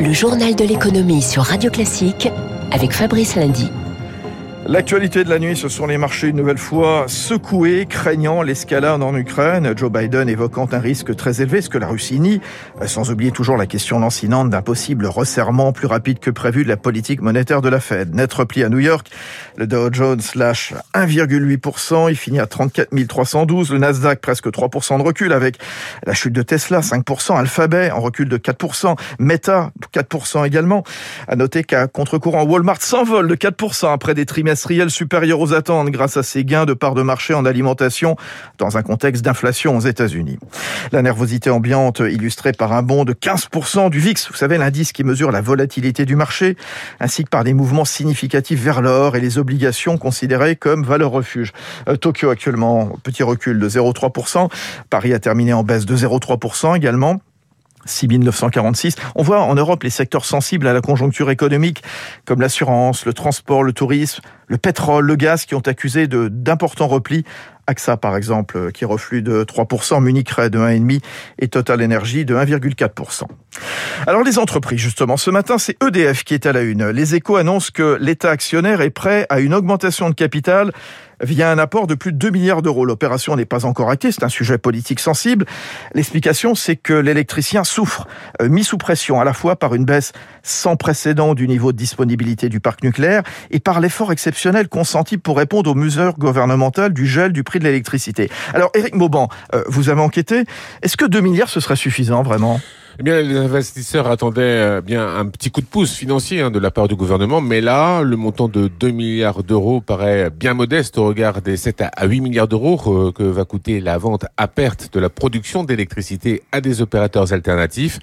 Le journal de l'économie sur Radio Classique avec Fabrice Lundy. L'actualité de la nuit, ce sont les marchés une nouvelle fois secoués, craignant l'escalade en Ukraine. Joe Biden évoquant un risque très élevé, ce que la Russie nie, sans oublier toujours la question lancinante d'un possible resserrement plus rapide que prévu de la politique monétaire de la Fed. Net repli à New York, le Dow Jones lâche 1,8%, il finit à 34 312, le Nasdaq presque 3% de recul avec la chute de Tesla 5%, Alphabet en recul de 4%, Meta 4% également. À noter qu'à contre-courant, Walmart s'envole de 4% après des trimestres supérieur aux attentes grâce à ses gains de part de marché en alimentation dans un contexte d'inflation aux États-Unis. La nervosité ambiante illustrée par un bond de 15% du VIX, vous savez l'indice qui mesure la volatilité du marché, ainsi que par des mouvements significatifs vers l'or et les obligations considérées comme valeur refuge. Euh, Tokyo actuellement, petit recul de 0,3%. Paris a terminé en baisse de 0,3% également. 6946. On voit en Europe les secteurs sensibles à la conjoncture économique, comme l'assurance, le transport, le tourisme, le pétrole, le gaz, qui ont accusé d'importants replis. AXA, par exemple, qui reflue de 3%, Munich de 1,5% et Total Energy de 1,4%. Alors les entreprises, justement, ce matin, c'est EDF qui est à la une. Les échos annoncent que l'État actionnaire est prêt à une augmentation de capital via un apport de plus de 2 milliards d'euros. L'opération n'est pas encore actée, c'est un sujet politique sensible. L'explication, c'est que l'électricien souffre, euh, mis sous pression à la fois par une baisse sans précédent du niveau de disponibilité du parc nucléaire et par l'effort exceptionnel consenti pour répondre aux mesures gouvernementales du gel du prix de l'électricité. Alors, Éric Mauban, euh, vous avez enquêté. Est-ce que 2 milliards, ce serait suffisant vraiment? Eh bien, les investisseurs attendaient euh, bien un petit coup de pouce financier hein, de la part du gouvernement, mais là, le montant de 2 milliards d'euros paraît bien modeste au regard des 7 à 8 milliards d'euros euh, que va coûter la vente à perte de la production d'électricité à des opérateurs alternatifs.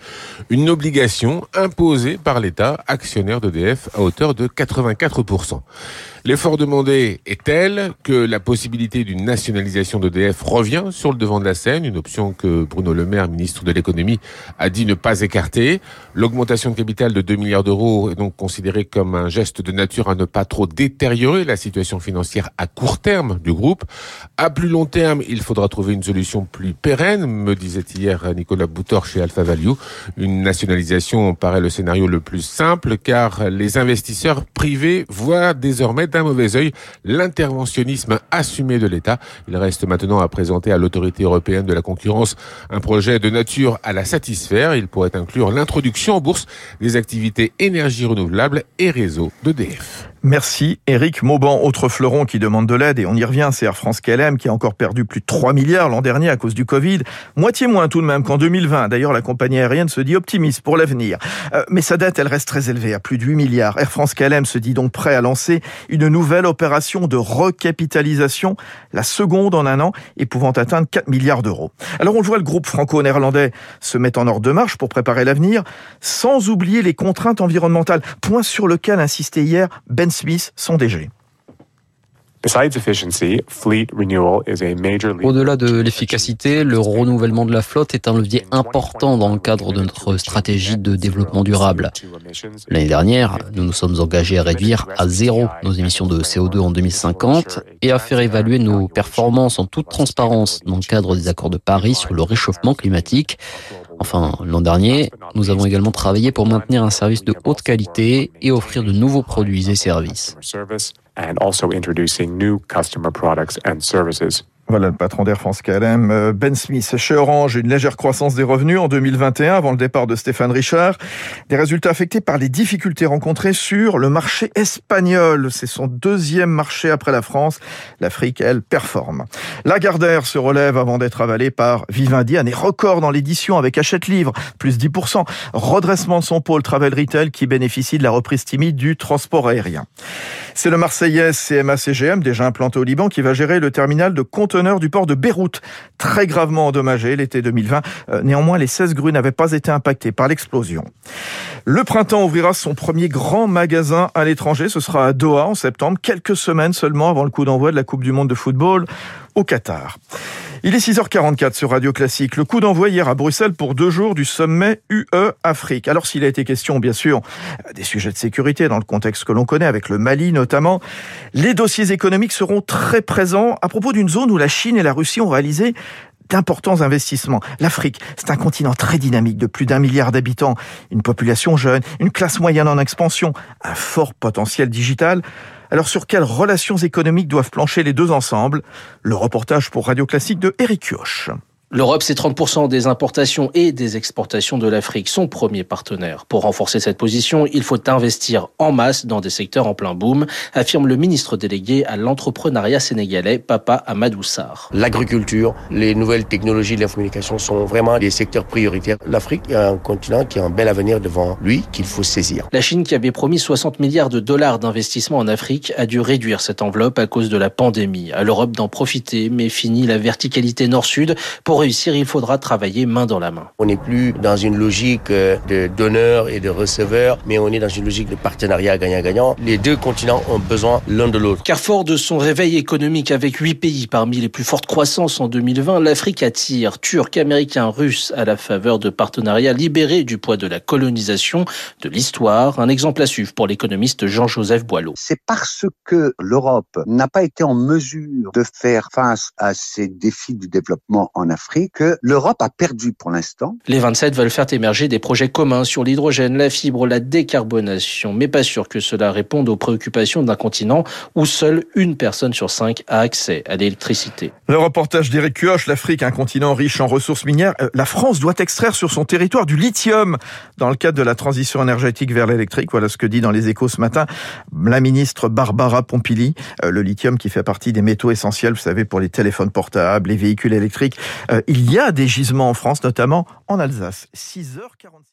Une obligation imposée par l'État, actionnaire d'EDF, à hauteur de 84%. L'effort demandé est tel que la possibilité d'une nationalisation d'EDF revient sur le devant de la scène, une option que Bruno Le Maire, ministre de l'économie, a dit ne pas écarter. L'augmentation de capital de 2 milliards d'euros est donc considérée comme un geste de nature à ne pas trop détériorer la situation financière à court terme du groupe. À plus long terme, il faudra trouver une solution plus pérenne, me disait hier Nicolas Boutor chez Alpha Value. Une nationalisation paraît le scénario le plus simple car les investisseurs privés voient désormais d'un mauvais œil l'interventionnisme assumé de l'État. Il reste maintenant à présenter à l'autorité européenne de la concurrence un projet de nature à la satisfaire. Il pourrait inclure l'introduction en bourse des activités énergie renouvelable et réseau d'EDF. Merci Eric Mauban, autre fleuron qui demande de l'aide et on y revient, c'est Air France KLM qui a encore perdu plus de 3 milliards l'an dernier à cause du Covid, moitié moins tout de même qu'en 2020. D'ailleurs, la compagnie aérienne se dit optimiste pour l'avenir. Euh, mais sa dette, elle reste très élevée, à plus de 8 milliards. Air France KLM se dit donc prêt à lancer une nouvelle opération de recapitalisation, la seconde en un an et pouvant atteindre 4 milliards d'euros. Alors on le voit, le groupe franco-néerlandais se met en ordre de marche pour préparer l'avenir, sans oublier les contraintes environnementales, point sur lequel insistait hier Ben Smith, son DG. Au-delà de l'efficacité, le renouvellement de la flotte est un levier important dans le cadre de notre stratégie de développement durable. L'année dernière, nous nous sommes engagés à réduire à zéro nos émissions de CO2 en 2050 et à faire évaluer nos performances en toute transparence dans le cadre des accords de Paris sur le réchauffement climatique. Enfin, l'an dernier, nous avons également travaillé pour maintenir un service de haute qualité et offrir de nouveaux produits et services. and also introducing new customer products and services. Voilà le patron d'Air France KLM, euh, Ben Smith. Chez Orange, une légère croissance des revenus en 2021 avant le départ de Stéphane Richard. Des résultats affectés par les difficultés rencontrées sur le marché espagnol. C'est son deuxième marché après la France. L'Afrique, elle, performe. Lagardère se relève avant d'être avalée par Vivendi. Année record dans l'édition avec Achète Livre, plus 10%. Redressement de son pôle Travel Retail qui bénéficie de la reprise timide du transport aérien. C'est le Marseillais CMA-CGM, déjà implanté au Liban, qui va gérer le terminal de conteneurs du port de Beyrouth, très gravement endommagé l'été 2020. Euh, néanmoins, les 16 grues n'avaient pas été impactées par l'explosion. Le printemps ouvrira son premier grand magasin à l'étranger. Ce sera à Doha en septembre, quelques semaines seulement avant le coup d'envoi de la Coupe du Monde de football au Qatar. Il est 6h44 sur Radio Classique. Le coup d'envoi hier à Bruxelles pour deux jours du sommet UE Afrique. Alors s'il a été question, bien sûr, des sujets de sécurité dans le contexte que l'on connaît, avec le Mali notamment, les dossiers économiques seront très présents à propos d'une zone où la Chine et la Russie ont réalisé d'importants investissements. L'Afrique, c'est un continent très dynamique de plus d'un milliard d'habitants, une population jeune, une classe moyenne en expansion, un fort potentiel digital. Alors sur quelles relations économiques doivent plancher les deux ensemble Le reportage pour Radio Classique de Eric Kioch. L'Europe, c'est 30% des importations et des exportations de l'Afrique, son premier partenaire. Pour renforcer cette position, il faut investir en masse dans des secteurs en plein boom, affirme le ministre délégué à l'entrepreneuriat sénégalais, Papa Amadou Sarr. L'agriculture, les nouvelles technologies de l'information sont vraiment des secteurs prioritaires. L'Afrique est un continent qui a un bel avenir devant lui qu'il faut saisir. La Chine, qui avait promis 60 milliards de dollars d'investissement en Afrique, a dû réduire cette enveloppe à cause de la pandémie. À l'Europe d'en profiter, mais fini la verticalité nord-sud pour réussir, il faudra travailler main dans la main. On n'est plus dans une logique euh, de donneur et de receveur, mais on est dans une logique de partenariat gagnant-gagnant. Les deux continents ont besoin l'un de l'autre. Car fort de son réveil économique avec huit pays parmi les plus fortes croissances en 2020, l'Afrique attire Turcs, Américains, Russes à la faveur de partenariats libérés du poids de la colonisation, de l'histoire. Un exemple à suivre pour l'économiste Jean-Joseph Boileau. C'est parce que l'Europe n'a pas été en mesure de faire face à ces défis du développement en Afrique que l'Europe a perdu pour l'instant. Les 27 veulent faire émerger des projets communs sur l'hydrogène, la fibre, la décarbonation, mais pas sûr que cela réponde aux préoccupations d'un continent où seule une personne sur cinq a accès à l'électricité. Le reportage d'Éric Cuoche, l'Afrique, un continent riche en ressources minières. Euh, la France doit extraire sur son territoire du lithium dans le cadre de la transition énergétique vers l'électrique. Voilà ce que dit dans les échos ce matin la ministre Barbara Pompili. Euh, le lithium qui fait partie des métaux essentiels, vous savez, pour les téléphones portables, les véhicules électriques. Euh, il y a des gisements en France, notamment en Alsace. 6h46.